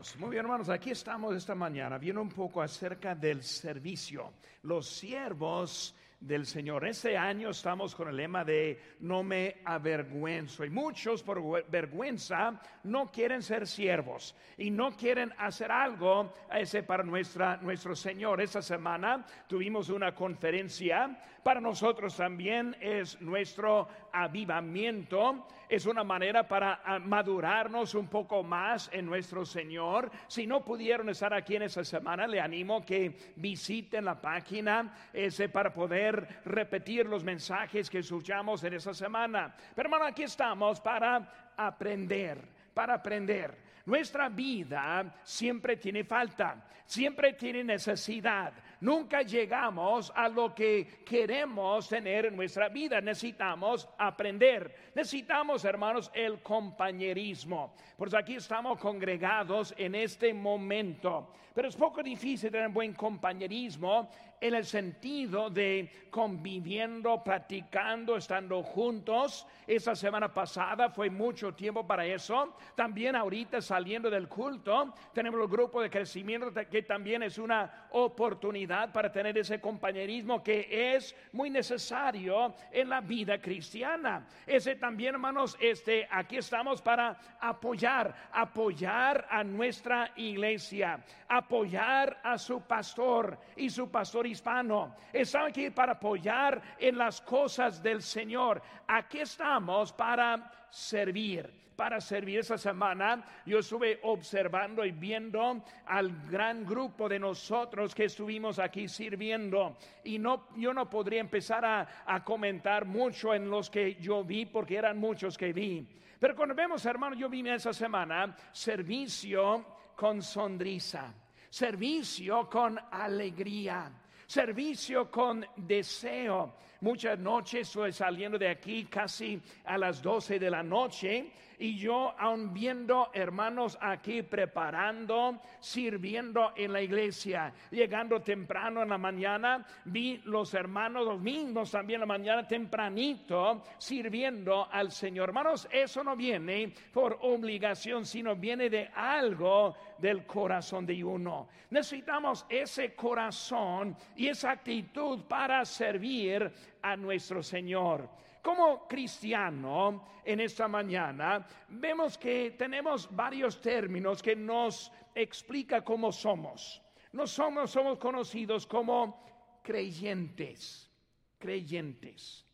Dios. Muy bien, hermanos, aquí estamos esta mañana viendo un poco acerca del servicio. Los siervos del Señor. Este año estamos con el lema de no me avergüenzo. Y muchos por vergüenza no quieren ser siervos y no quieren hacer algo ese para nuestra, nuestro Señor. Esta semana tuvimos una conferencia. Para nosotros también es nuestro avivamiento. Es una manera para ah, madurarnos un poco más en nuestro Señor. Si no pudieron estar aquí en esta semana, le animo que visiten la página ese para poder repetir los mensajes que escuchamos en esa semana. Pero hermano, aquí estamos para aprender, para aprender. Nuestra vida siempre tiene falta, siempre tiene necesidad. Nunca llegamos a lo que queremos tener en nuestra vida. Necesitamos aprender. Necesitamos, hermanos, el compañerismo. Pues aquí estamos congregados en este momento. Pero es poco difícil tener buen compañerismo en el sentido de conviviendo, practicando, estando juntos. Esa semana pasada fue mucho tiempo para eso. También ahorita saliendo del culto, tenemos el grupo de crecimiento que también es una oportunidad para tener ese compañerismo que es muy necesario en la vida cristiana. Ese también, hermanos, este aquí estamos para apoyar, apoyar a nuestra iglesia, apoyar a su pastor y su pastor hispano. Estamos aquí para apoyar en las cosas del Señor. Aquí estamos para servir, para servir esa semana. Yo estuve observando y viendo al gran grupo de nosotros que estuvimos aquí sirviendo y no, yo no podría empezar a, a comentar mucho en los que yo vi porque eran muchos que vi. Pero cuando vemos, hermano, yo vi esa semana servicio con sonrisa, servicio con alegría servicio con deseo. Muchas noches estoy saliendo de aquí casi a las 12 de la noche y yo aún viendo hermanos aquí preparando, sirviendo en la iglesia, llegando temprano en la mañana, vi los hermanos los mismos también en la mañana tempranito sirviendo al Señor. Hermanos, eso no viene por obligación, sino viene de algo del corazón de uno. Necesitamos ese corazón y esa actitud para servir a nuestro Señor. Como cristiano, en esta mañana, vemos que tenemos varios términos que nos explica cómo somos. No somos, somos conocidos como creyentes, creyentes.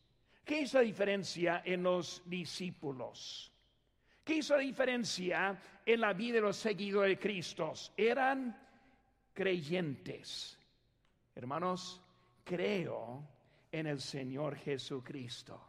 ¿Qué es la diferencia en los discípulos? ¿Qué hizo la diferencia en la vida de los seguidores de Cristo? Eran creyentes. Hermanos, creo en el Señor Jesucristo.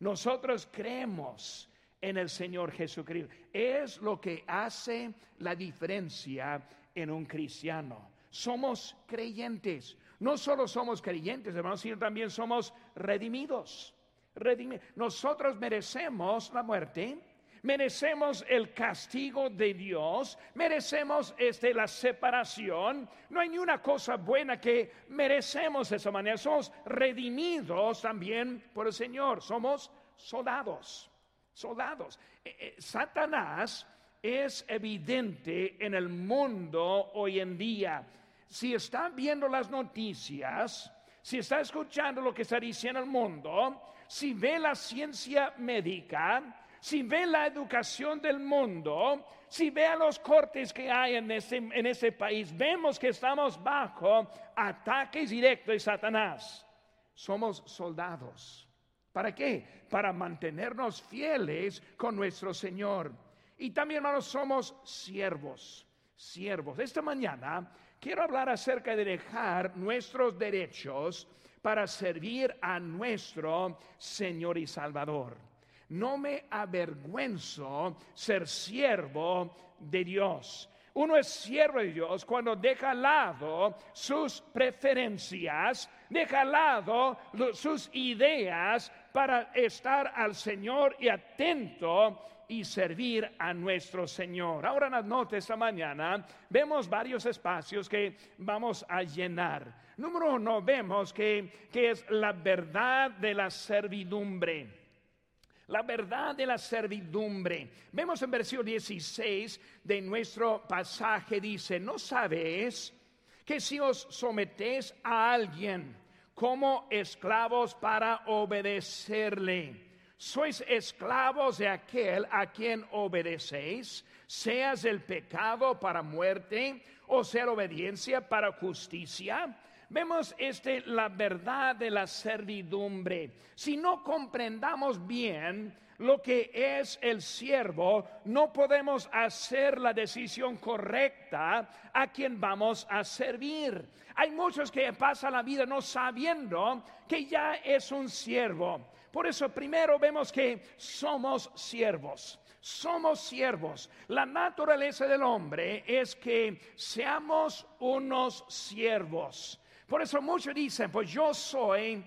Nosotros creemos en el Señor Jesucristo. Es lo que hace la diferencia en un cristiano. Somos creyentes. No solo somos creyentes, hermanos, sino también somos redimidos. redimidos. Nosotros merecemos la muerte merecemos el castigo de Dios, merecemos este, la separación. No hay ni una cosa buena que merecemos de esa manera. Somos redimidos también por el Señor. Somos soldados, soldados. Eh, eh, Satanás es evidente en el mundo hoy en día. Si está viendo las noticias, si está escuchando lo que está diciendo el mundo, si ve la ciencia médica, si ve la educación del mundo, si ve los cortes que hay en ese, en ese país, vemos que estamos bajo ataques directos de Satanás. Somos soldados. ¿Para qué? Para mantenernos fieles con nuestro Señor. Y también, hermanos, somos siervos. Siervos. Esta mañana quiero hablar acerca de dejar nuestros derechos para servir a nuestro Señor y Salvador no me avergüenzo ser siervo de Dios. Uno es siervo de Dios cuando deja al lado sus preferencias, deja al lado sus ideas para estar al Señor y atento y servir a nuestro Señor. Ahora en las notas esta mañana vemos varios espacios que vamos a llenar. Número uno, vemos que, que es la verdad de la servidumbre La verdad de la servidumbre. Vemos en versículo 16 de nuestro pasaje, dice, ¿no sabéis que si os sometéis a alguien como esclavos para obedecerle, sois esclavos de aquel a quien obedecéis, seas el pecado para muerte o sea obediencia para justicia? Vemos este la verdad de la servidumbre. Si no comprendamos bien lo que es el siervo, no podemos hacer la decisión correcta a quien vamos a servir. Hay muchos que pasan la vida no sabiendo que ya es un siervo. Por eso primero vemos que somos siervos somos siervos. La naturaleza del hombre es que seamos unos siervos. Por eso muchos dicen, pues yo soy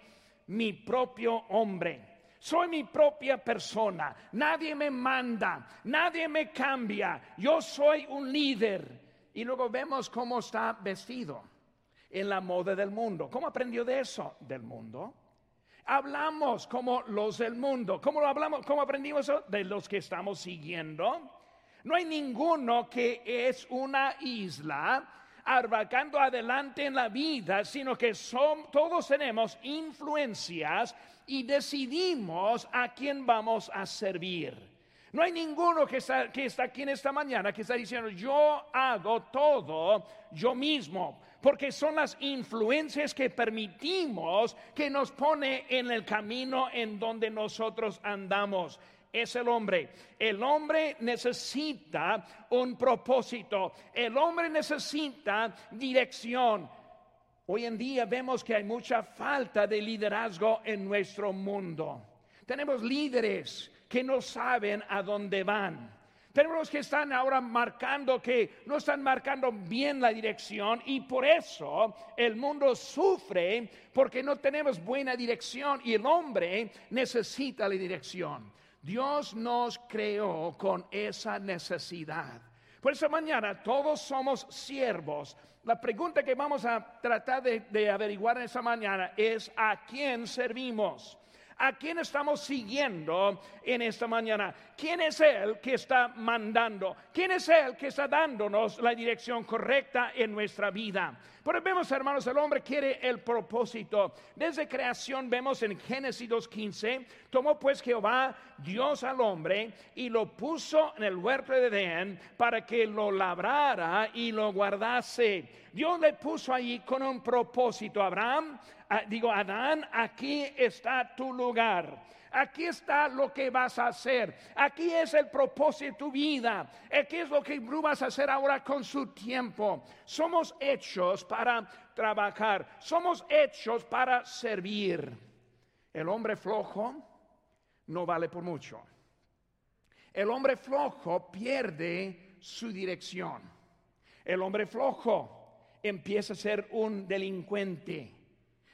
mi propio hombre. Soy mi propia persona. Nadie me manda, nadie me cambia. Yo soy un líder. Y luego vemos cómo está vestido en la moda del mundo. ¿Cómo aprendió de eso? Del mundo. Hablamos como los del mundo. ¿Cómo lo hablamos? ¿Cómo aprendimos eso? De los que estamos siguiendo. No hay ninguno que es una isla abarcando adelante en la vida, sino que todos tenemos influencias y decidimos a quién vamos a servir. No hay ninguno que está, que está aquí en esta mañana que está diciendo, yo hago todo yo mismo, porque son las influencias que permitimos que nos pone en el camino en donde nosotros andamos es el hombre. El hombre necesita un propósito. El hombre necesita dirección. Hoy en día vemos que hay mucha falta de liderazgo en nuestro mundo. Tenemos líderes que no saben a dónde van. Tenemos que están ahora marcando que no están marcando bien la dirección y por eso el mundo sufre porque no tenemos buena dirección y el hombre necesita la dirección. Dios nos creó con esa necesidad. Por eso mañana todos somos siervos. La pregunta que vamos a tratar de, averiguar en esa mañana es a quién servimos. ¿A quién estamos siguiendo en esta mañana? ¿Quién es Él que está mandando? ¿Quién es Él que está dándonos la dirección correcta en nuestra vida? Pero vemos, hermanos, el hombre quiere el propósito. Desde creación vemos en Génesis 2.15, tomó pues Jehová Dios al hombre y lo puso en el huerto de Edén para que lo labrara y lo guardase. Dios le puso allí con un propósito. Abraham, ah, digo, Adán, aquí está tu lugar. Aquí está lo que vas a hacer. Aquí es el propósito de tu vida. Aquí es lo que tú vas a hacer ahora con su tiempo. Somos hechos para trabajar. Somos hechos para servir. El hombre flojo no vale por mucho. El hombre flojo pierde su dirección. El hombre flojo empieza a ser un delincuente.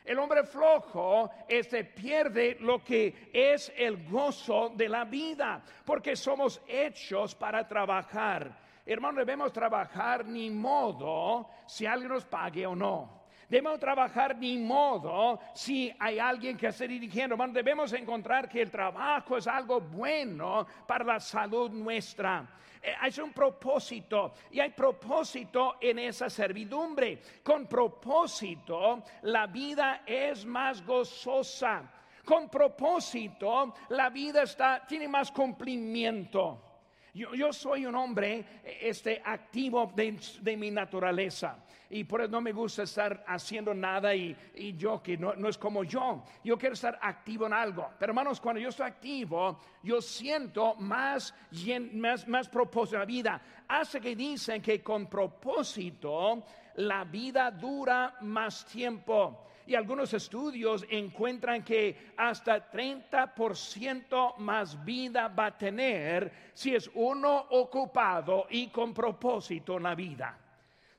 El hombre flojo este pierde lo que es el gozo de la vida, porque somos hechos para trabajar. Hermano, debemos trabajar ni modo si alguien nos pague o no. Debemos trabajar ni modo si hay alguien que esté dirigiendo. Debemos encontrar que el trabajo es algo bueno para la salud nuestra. Eh, hay un propósito y hay propósito en esa servidumbre. Con propósito la vida es más gozosa. Con propósito la vida está, tiene más cumplimiento. Yo, soy un hombre este, activo de, mi naturaleza y por eso no me gusta estar haciendo nada y, yo que no, es como yo. Yo quiero estar activo en algo. Pero hermanos, cuando yo estoy activo, yo siento más, más, más propósito en la vida. Hace que dicen que con propósito la vida dura más tiempo. Y algunos estudios encuentran que hasta 30% más vida va a tener si es uno ocupado y con propósito en la vida.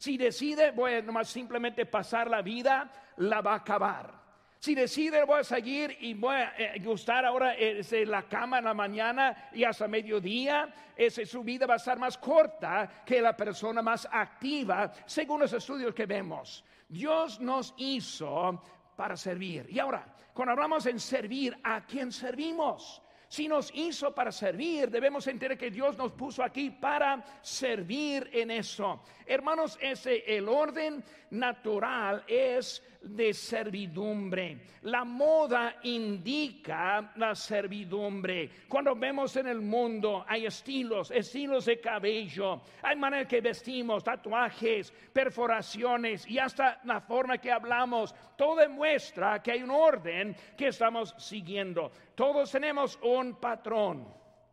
Si decide, voy a simplemente pasar la vida, la va a acabar. Si decide, voy a seguir y voy a eh, gustar ahora en la cama en la mañana y hasta mediodía, ese, su vida va a estar más corta que la persona más activa, según los estudios que vemos. Dios nos hizo para servir. Y ahora, cuando hablamos en servir, ¿a quién servimos? Si nos hizo para servir, debemos entender que Dios nos puso aquí para servir en eso. Hermanos, ese el orden natural es de servidumbre. La moda indica la servidumbre. Cuando vemos en el mundo hay estilos, estilos de cabello, hay manera que vestimos, tatuajes, perforaciones y hasta la forma que hablamos. Todo demuestra que hay un orden que estamos siguiendo. Todos tenemos un patrón,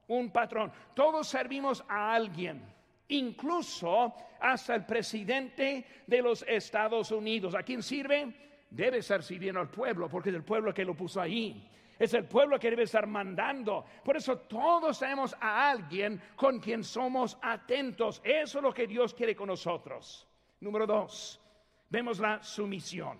un patrón. Todos servimos a alguien incluso hasta el presidente de los Estados Unidos. ¿A quién sirve? Debe estar sirviendo al pueblo, porque es el pueblo que lo puso ahí. Es el pueblo que debe estar mandando. Por eso todos tenemos a alguien con quien somos atentos. Eso es lo que Dios quiere con nosotros. Número dos, vemos la sumisión.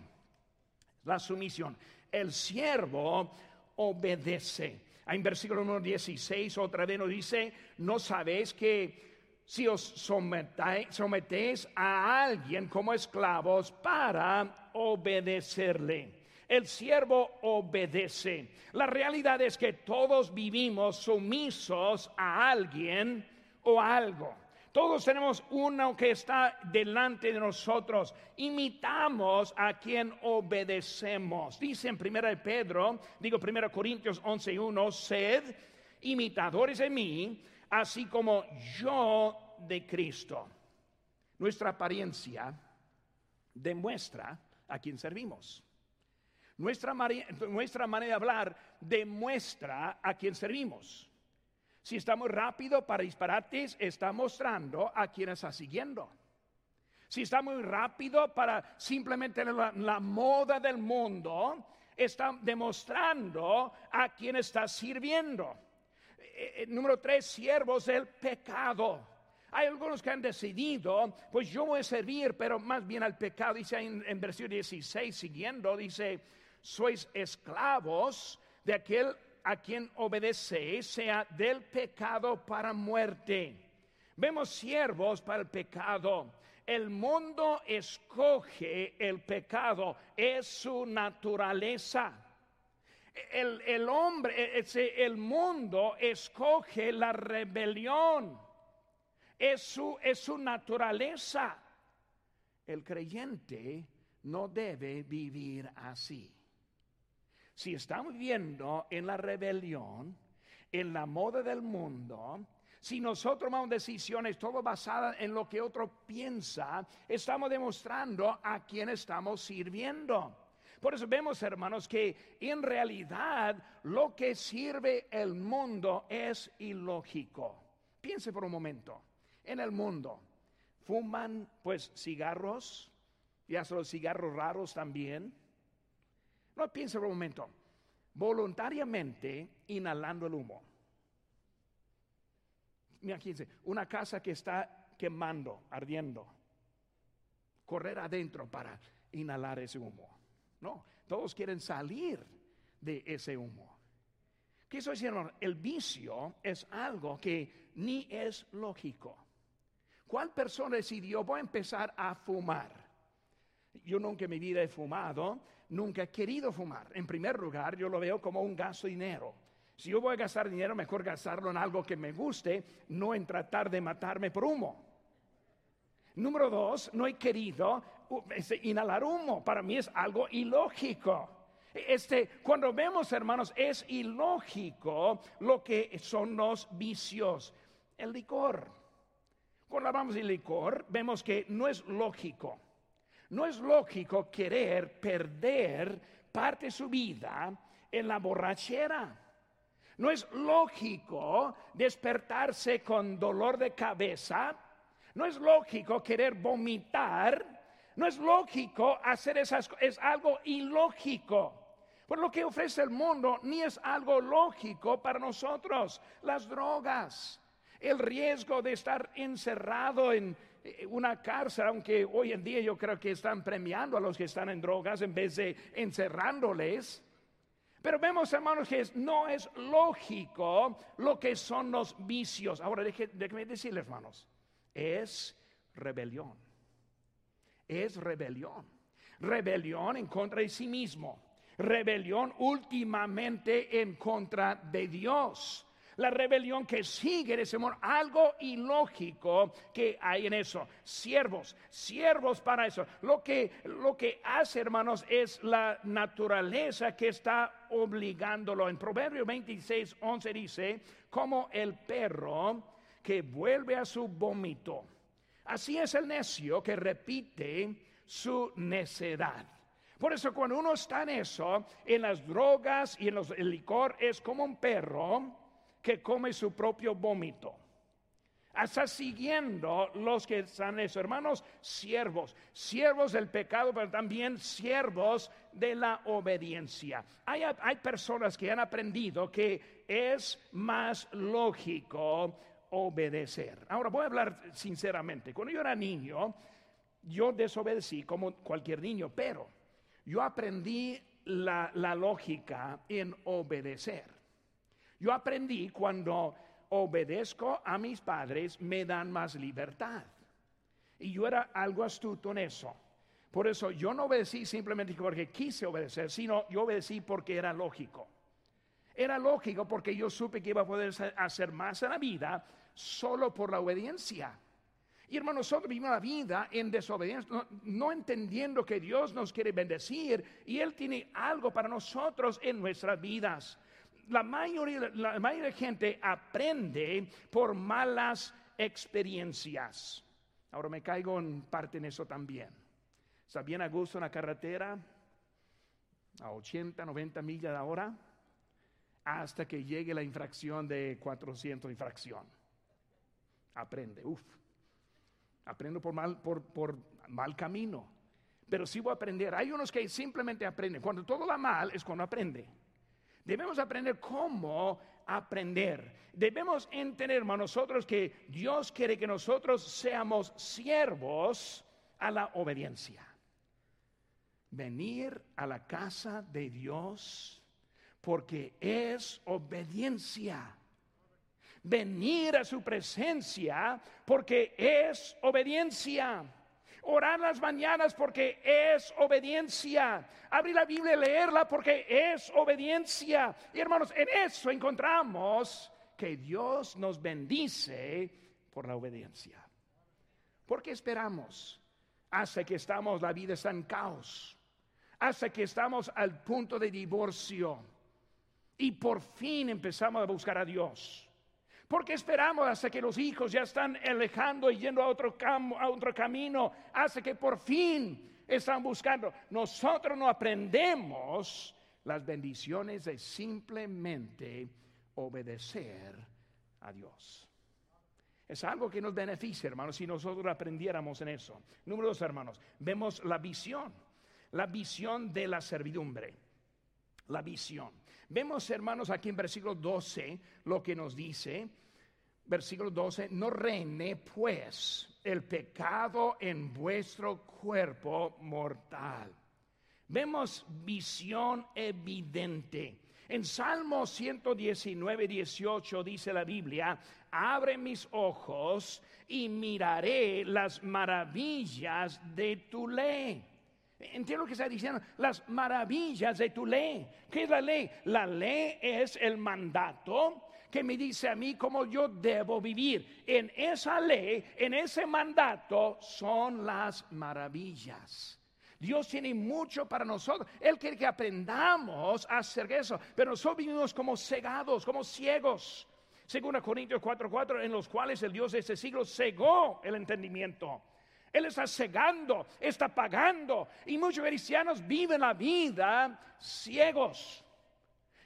La sumisión. El siervo obedece. En versículo número 16 otra vez nos dice, no sabéis que si os sometéis a alguien como esclavos para obedecerle. El siervo obedece. La realidad es que todos vivimos sumisos a alguien o algo. Todos tenemos uno que está delante de nosotros. Imitamos a quien obedecemos. Dice en 1 Pedro, digo 1 Corintios 11:1, sed imitadores de mí así como yo de Cristo. Nuestra apariencia demuestra a quien servimos. Nuestra, nuestra manera de hablar demuestra a quien servimos. Si estamos rápido para disparates, está mostrando a quien está siguiendo. Si está muy rápido para simplemente la, la moda del mundo, está demostrando a quien está sirviendo. Eh, eh, número tres, siervos del pecado. Hay algunos que han decidido, pues yo voy a servir, pero más bien al pecado. Dice en, en versículo 16, siguiendo, dice, sois esclavos de aquel a quien obedecéis, sea del pecado para muerte. Vemos siervos para el pecado. El mundo escoge el pecado, es su naturaleza el, hombre, el mundo escoge la rebelión. Es su, es su naturaleza. El creyente no debe vivir así. Si estamos viviendo en la rebelión, en la moda del mundo, si nosotros tomamos decisiones todo basadas en lo que otro piensa, estamos demostrando a quién estamos sirviendo. Por eso vemos, hermanos, que en realidad lo que sirve el mundo es ilógico. Piense por un momento, en el mundo fuman pues cigarros, y hasta los cigarros raros también. No piense por un momento, voluntariamente inhalando el humo. Imagínense, una casa que está quemando, ardiendo, correr adentro para inhalar ese humo. No, todos quieren salir de ese humo. ¿Qué estoy diciendo? El vicio es algo que ni es lógico. ¿Cuál persona decidió voy a empezar a fumar? Yo nunca en mi vida he fumado, nunca he querido fumar. En primer lugar, yo lo veo como un gasto de dinero. Si yo voy a gastar dinero, mejor gastarlo en algo que me guste, no en tratar de matarme por humo. Número dos, no he querido inhalar humo. Para mí es algo ilógico. Este, cuando vemos, hermanos, es ilógico lo que son los vicios. El licor. Cuando hablamos de licor, vemos que no es lógico. No es lógico querer perder parte de su vida en la borrachera. No es lógico despertarse con dolor de cabeza. No es lógico querer vomitar no es lógico hacer esas cosas, es algo ilógico. Por lo que ofrece el mundo ni es algo lógico para nosotros. Las drogas, el riesgo de estar encerrado en eh, una cárcel, aunque hoy en día yo creo que están premiando a los que están en drogas en vez de encerrándoles. Pero vemos, hermanos, que no es lógico lo que son los vicios. Ahora, déjenme decirles, hermanos, es rebelión es rebelión. Rebelión en contra de sí mismo. rebelión últimamente en contra de Dios. La rebelión que sigue de amor, algo ilógico que hay en eso. Siervos, siervos para eso. Lo que, lo que hace, hermanos, es la naturaleza que está obligándolo. En Proverbio 26, 11 dice, como el perro que vuelve a su vómito. Así es el necio que repite su necedad. Por eso cuando uno está en eso, en las drogas y en los, el licor, es como un perro que come su propio vómito. Hasta siguiendo los que están eso, hermanos, siervos, siervos del pecado, pero también siervos de la obediencia. Hay, hay personas que han aprendido que es más lógico obedecer. Ahora voy a hablar sinceramente. Cuando yo era niño, yo desobedecí como cualquier niño, pero yo aprendí la, la lógica en obedecer. Yo aprendí cuando obedezco a mis padres, me dan más libertad. Y yo era algo astuto en eso. Por eso yo no obedecí simplemente porque quise obedecer, sino yo obedecí porque era lógico. Era lógico porque yo supe que iba a poder hacer más en la vida solo por la obediencia. Y hermanos, nosotros vivimos la vida en desobediencia, no, entendiendo que Dios nos quiere bendecir y Él tiene algo para nosotros en nuestras vidas. La mayoría, la mayoría de gente aprende por malas experiencias. Ahora me caigo en parte en eso también. Está bien a gusto en la carretera, a 80, 90 millas de hora, hasta que llegue la infracción de 400 infracción. Aprende, uff aprendo por mal, por, por mal camino. Pero sí voy a aprender. Hay unos que simplemente aprenden. Cuando todo va mal es cuando aprende. Debemos aprender cómo aprender. Debemos entender, nosotros que Dios quiere que nosotros seamos siervos a la obediencia. Venir a la casa de Dios porque es obediencia venir a su presencia porque es obediencia. Orar las mañanas porque es obediencia. Abrir la Biblia y leerla porque es obediencia. Y hermanos, en eso encontramos que Dios nos bendice por la obediencia. porque esperamos hasta que estamos, la vida está en caos? Hasta que estamos al punto de divorcio y por fin empezamos a buscar a Dios. Porque esperamos hasta que los hijos ya están alejando y yendo a otro, a otro camino, hasta que por fin están buscando. Nosotros no aprendemos las bendiciones de simplemente obedecer a Dios. Es algo que nos beneficia, hermanos, si nosotros aprendiéramos en eso. Número dos, hermanos, vemos la visión, la visión de la servidumbre. La visión. Vemos, hermanos, aquí en versículo 12 lo que nos dice versículo 12, no reine pues el pecado en vuestro cuerpo mortal. Vemos visión evidente. En Salmo 119, 18 dice la Biblia, abre mis ojos y miraré las maravillas de tu ley. Entiendo lo que está diciendo, las maravillas de tu ley. ¿Qué es la ley? La ley es el mandato que me dice a mí cómo yo debo vivir. En esa ley, en ese mandato, son las maravillas. Dios tiene mucho para nosotros. Él quiere que aprendamos a hacer eso. Pero nosotros vivimos como cegados, como ciegos. Según Corintios 4:4, en los cuales el Dios de este siglo cegó el entendimiento. Él está cegando, está pagando. Y muchos cristianos viven la vida ciegos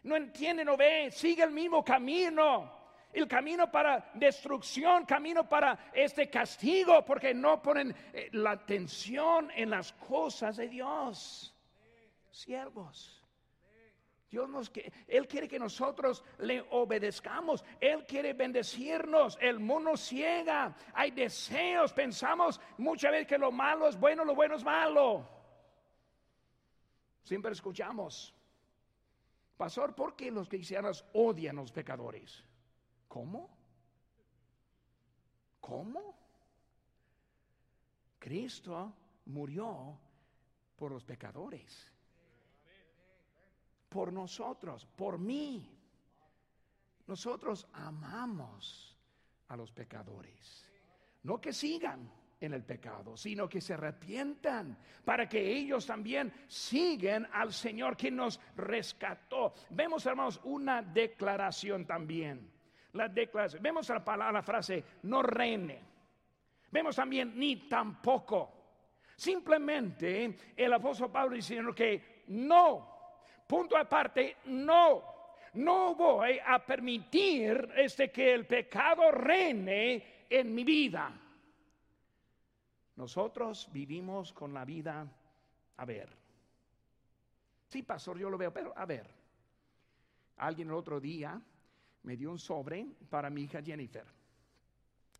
no entiende, no ve, sigue el mismo camino. El camino para destrucción, camino para este castigo, porque no ponen eh, la atención en las cosas de Dios. Siervos. Dios nos Él quiere que nosotros le obedezcamos. Él quiere bendecirnos. El mundo ciega. Hay deseos. Pensamos muchas veces que lo malo es bueno, lo bueno es malo. Siempre escuchamos Pastor, ¿por qué los cristianos odian a los pecadores? ¿Cómo? ¿Cómo? Cristo murió por los pecadores. Por nosotros, por mí. Nosotros amamos a los pecadores. No que sigan en el pecado, sino que se arrepientan para que ellos también siguen al Señor que nos rescató. Vemos, hermanos, una declaración también. La declaración. Vemos la palabra, la frase, no reine. Vemos también, ni tampoco. Simplemente el apóstol Pablo diciendo que no Punto aparte, no. No voy a permitir este que el pecado reine en mi vida. Nosotros vivimos con la vida a ver. Sí, pastor, yo lo veo, pero a ver. Alguien el otro día me dio un sobre para mi hija Jennifer.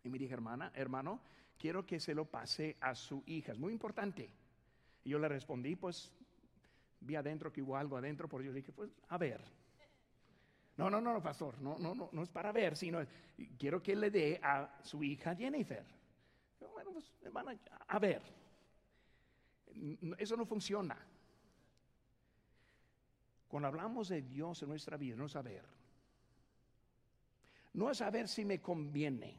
Y me dije, hermana, hermano, quiero que se lo pase a su hija. Es muy importante. Y yo le respondí, pues vi adentro que hubo algo adentro, por yo dije, pues a ver. No, no, no, pastor, no, no, no, no es para ver, sino quiero que le dé a su hija Jennifer. Bueno, pues a, ver. Eso no funciona. Cuando hablamos de Dios en nuestra vida, no saber. No saber si me conviene.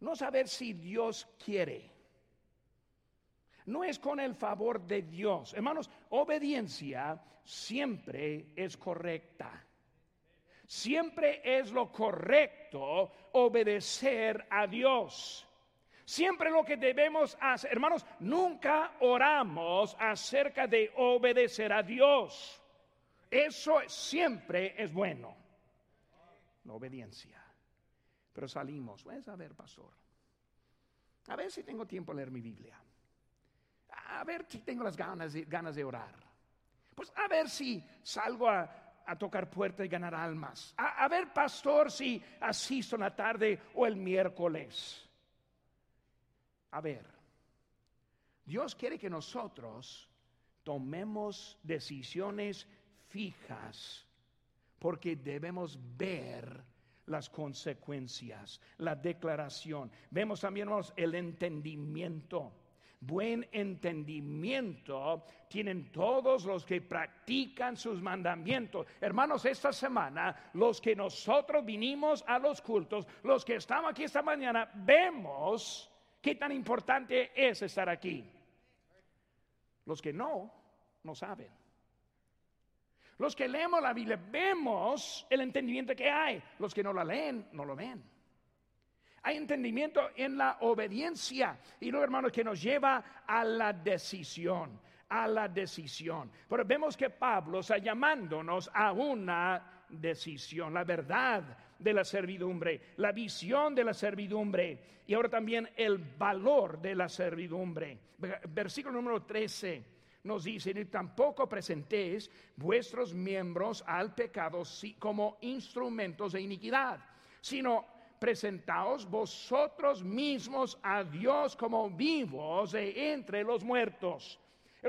No saber si Dios quiere no es con el favor de Dios. Hermanos, obediencia siempre es correcta. Siempre es lo correcto obedecer a Dios. Siempre lo que debemos hacer, hermanos, nunca oramos acerca de obedecer a Dios. Eso siempre es bueno. La obediencia. Pero salimos, pues a ver, pastor. A ver si tengo tiempo a leer mi Biblia a ver si tengo las ganas de, ganas de orar. Pues a ver si salgo a, tocar puertas y ganar almas. A, ver, pastor, si asisto en la tarde o el miércoles. A ver, Dios quiere que nosotros tomemos decisiones fijas porque debemos ver las consecuencias, la declaración. Vemos también el entendimiento buen entendimiento tienen todos los que practican sus mandamientos. Hermanos, esta semana, los que nosotros vinimos a los cultos, los que estamos aquí esta mañana, vemos qué tan importante es estar aquí. Los que no, no saben. Los que leemos la Biblia, vemos el entendimiento que hay. Los que no la leen, no lo ven. Hay entendimiento en la obediencia. Y luego, hermanos, que nos lleva a la decisión. A la decisión. Pero vemos que Pablo está llamándonos a una decisión. La verdad de la servidumbre, la visión de la servidumbre y ahora también el valor de la servidumbre. Versículo número 13 nos dice, ni tampoco presentéis vuestros miembros al pecado como instrumentos de iniquidad, sino presentaos vosotros mismos a Dios como vivos entre los muertos.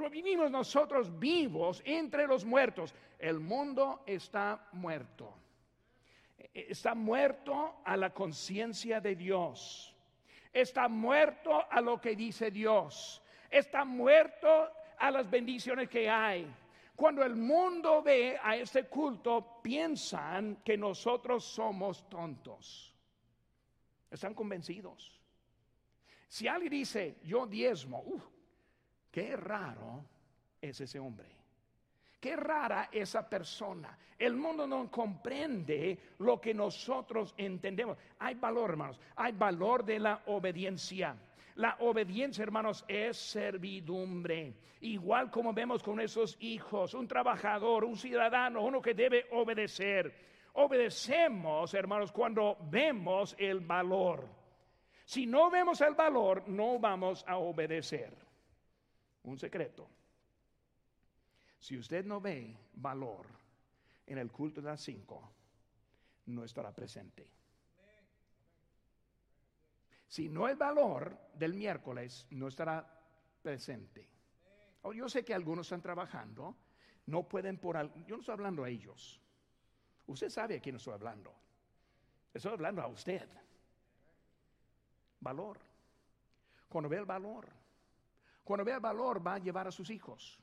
Vivimos nosotros vivos entre los muertos. El mundo está muerto. Está muerto a la conciencia de Dios. Está muerto a lo que dice Dios. Está muerto a las bendiciones que hay. Cuando el mundo ve a este culto, piensan que nosotros somos tontos. Están convencidos. Si alguien dice, yo diezmo, qué raro es ese hombre. Qué rara esa persona. El mundo no comprende lo que nosotros entendemos. Hay valor, hermanos. Hay valor de la obediencia. La obediencia, hermanos, es servidumbre. Igual como vemos con esos hijos, un trabajador, un ciudadano, uno que debe obedecer. Obedecemos, hermanos, cuando vemos el valor. Si no vemos el valor, no vamos a obedecer. Un secreto. Si usted no ve valor en el culto de las cinco, no estará presente. Si no hay valor del miércoles, no estará presente. Oh, yo sé que algunos están trabajando, no pueden por yo no estoy hablando a ellos. Usted sabe a quién estoy hablando. Estoy hablando a usted. Valor. Cuando ve el valor, cuando ve el valor va a llevar a sus hijos.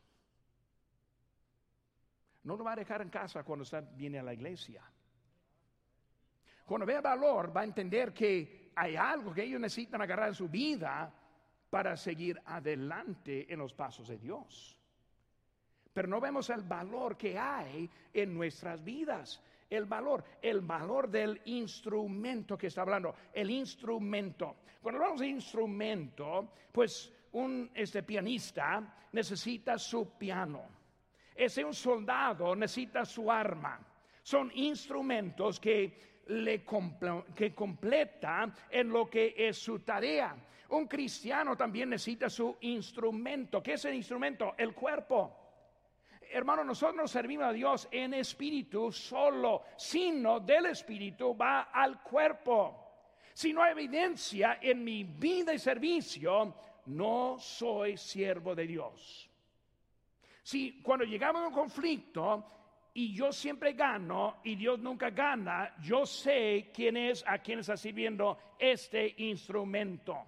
no lo va a dejar en casa cuando usted viene a la iglesia. Cuando vea valor, va a entender que hay algo que ellos necesitan agarrar en su vida para seguir adelante en los pasos de Dios. Pero no vemos el valor que hay en nuestras vidas. El valor, el valor del instrumento que está hablando, el instrumento. Cuando hablamos de instrumento, pues un este, pianista necesita su piano. Ese un soldado necesita su arma. Son instrumentos que le que completa en lo que es su tarea. Un cristiano también necesita su instrumento. ¿Qué es el instrumento? El cuerpo. Hermano, nosotros servimos a Dios en espíritu solo, sino del espíritu va al cuerpo. Si no hay evidencia en mi vida y servicio, no soy siervo de Dios. Si cuando llegamos a un conflicto y yo siempre gano y Dios nunca gana, yo sé quién es a quién está sirviendo este instrumento.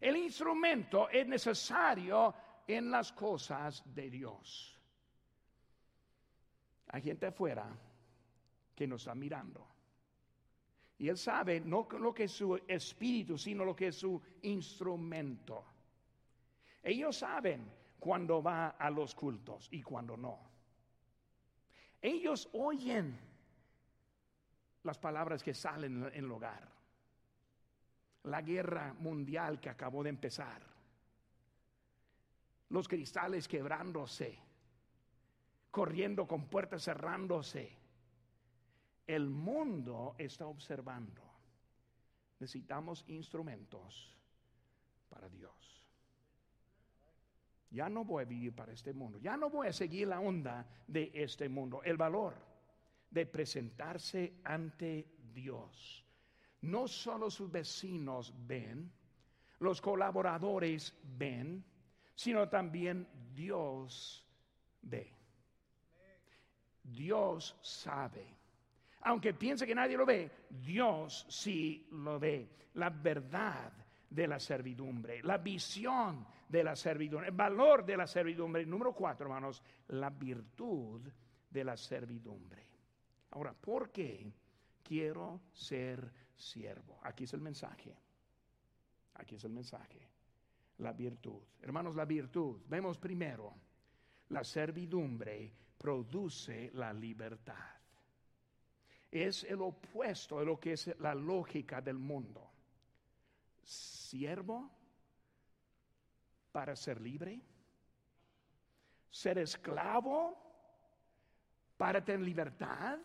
El instrumento es necesario en las cosas de Dios. Hay gente afuera que nos está mirando. Y él sabe no lo que es su espíritu, sino lo que es su instrumento. Ellos saben cuando va a los cultos y cuando no. Ellos oyen las palabras que salen en el hogar. La guerra mundial que acabó de empezar. Los cristales quebrándose. Corriendo con puertas cerrándose. El mundo está observando. Necesitamos instrumentos para Dios. Ya no voy a vivir para este mundo. Ya no voy a seguir la onda de este mundo. El valor de presentarse ante Dios. No solo sus vecinos ven, los colaboradores ven, sino también Dios ve. Dios sabe. Aunque piense que nadie lo ve, Dios sí lo ve. La verdad de la servidumbre, la visión de la servidumbre, el valor de la servidumbre. Número cuatro, hermanos, la virtud de la servidumbre. Ahora, ¿por qué quiero ser siervo? Aquí es el mensaje. Aquí es el mensaje. La virtud. Hermanos, la virtud. Vemos primero, la servidumbre produce la libertad. Es el opuesto de lo que es la lógica del mundo siervo para ser libre, ser esclavo para tener libertad.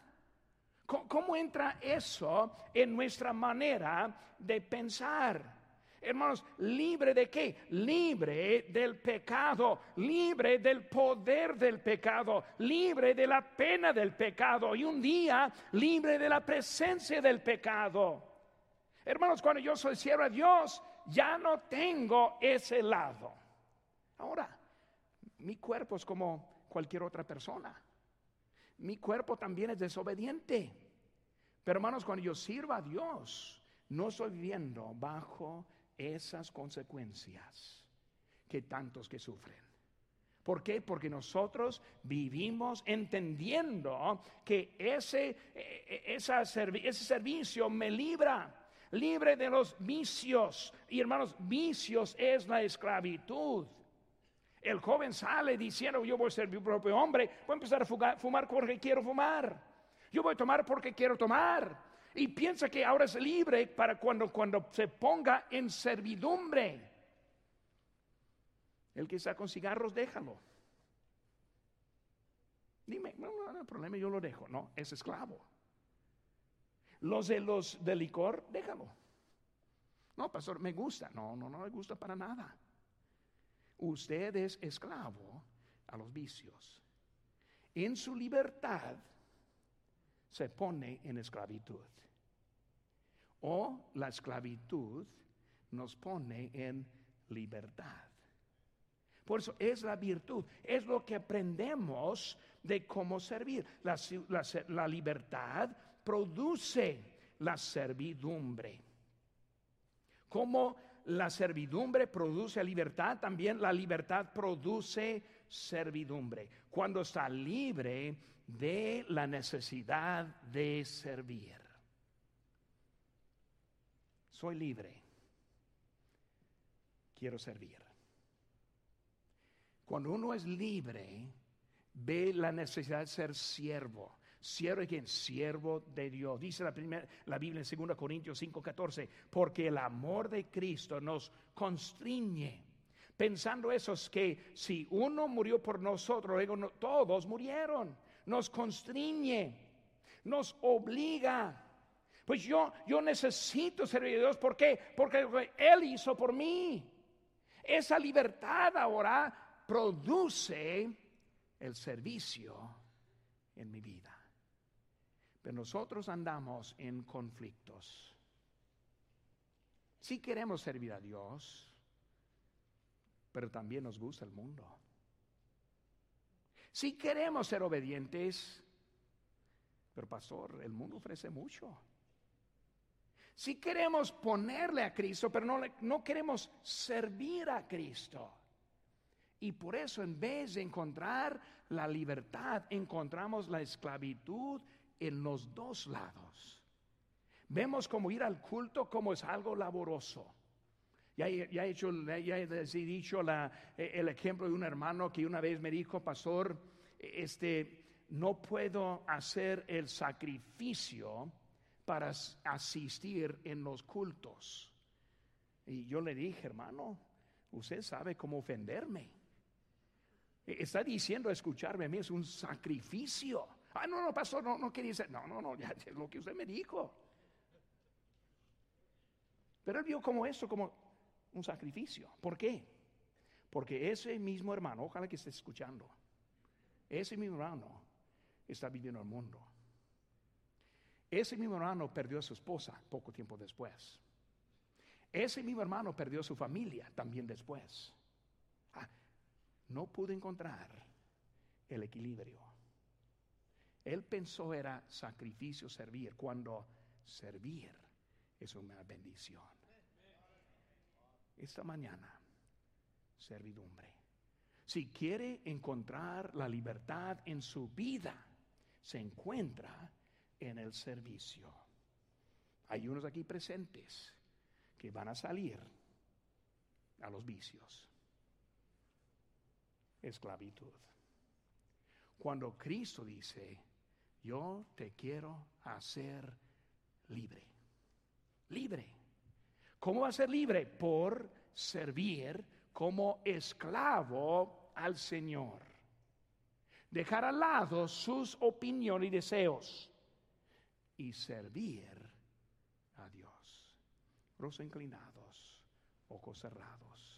¿Cómo, entra eso en nuestra manera de pensar? Hermanos, libre de qué? Libre del pecado, libre del poder del pecado, libre de la pena del pecado y un día libre de la presencia del pecado. Hermanos, cuando yo soy siervo de Dios, ya no tengo ese lado. Ahora, mi cuerpo es como cualquier otra persona. Mi cuerpo también es desobediente. Pero hermanos, cuando yo sirvo a Dios, no estoy viviendo bajo esas consecuencias que tantos que sufren. ¿Por qué? Porque nosotros vivimos entendiendo que ese, e, e, ese servicio me libra libre de los vicios. Y hermanos, vicios es la esclavitud. El joven sale diciendo, yo voy a ser mi propio hombre, voy a empezar a fumar porque quiero fumar. Yo voy a tomar porque quiero tomar. Y piensa que ahora es libre para cuando, cuando se ponga en servidumbre. El que está con cigarros, déjalo. Dime, no, no, no, problema yo lo dejo. No, es esclavo. Los de los de licor, déjalo. No, pastor, me gusta. No, no, no me gusta para nada. Usted es esclavo a los vicios. En su libertad se pone en esclavitud. O la esclavitud nos pone en libertad. Por eso es la virtud, es lo que aprendemos de cómo servir. La, libertad produce la servidumbre. Como la servidumbre produce libertad, también la libertad produce servidumbre. Cuando está libre de la necesidad de servir. Soy libre. Quiero servir. Cuando uno es libre, ve la necesidad de ser siervo. Siervo de quien? Siervo de Dios. Dice la, primera, la Biblia en 2 Corintios 5:14, porque el amor de Cristo nos constriñe. Pensando eso es que si uno murió por nosotros, luego todos murieron. Nos constriñe, nos obliga. Pues yo, yo necesito servir a Dios. ¿Por qué? Porque Él hizo por mí. Esa libertad ahora produce el servicio en mi vida. Pero nosotros andamos en conflictos. Si queremos servir a Dios, pero también nos gusta el mundo. Si queremos ser obedientes, pero pastor, el mundo ofrece mucho. Si queremos ponerle a Cristo, pero no, no queremos servir a Cristo. Y por eso en vez de encontrar la libertad, encontramos la esclavitud en los dos lados. Vemos como ir al culto como es algo laboroso. Ya, he, hecho, ya he dicho el ejemplo de un hermano que una vez me dijo, pastor, este, no puedo hacer el sacrificio para asistir en los cultos. Y yo le dije, hermano, usted sabe cómo ofenderme. E, está diciendo escucharme a mí es un sacrificio. Ah, no, no, pastor, no, no quería decir. No, no, no, ya es lo que usted me dijo. Pero él vio como eso, como un sacrificio. ¿Por qué? Porque ese mismo hermano, ojalá que esté escuchando, ese mismo hermano está viviendo el mundo. Ese mismo hermano perdió a su esposa poco tiempo después. Ese mismo hermano perdió a su familia también después. Ah, no pudo encontrar el equilibrio. Él pensó era sacrificio servir, cuando servir es una bendición. Esta mañana, servidumbre. Si quiere encontrar la libertad en su vida, se encuentra en el servicio. Hay unos aquí presentes que van a salir a los vicios esclavitud. Cuando Cristo dice, yo te quiero hacer libre. Libre. ¿Cómo va a ser libre? Por servir como esclavo al Señor. Dejar al lado sus opiniones y deseos y servir a Dios. Rostros inclinados, ojos cerrados.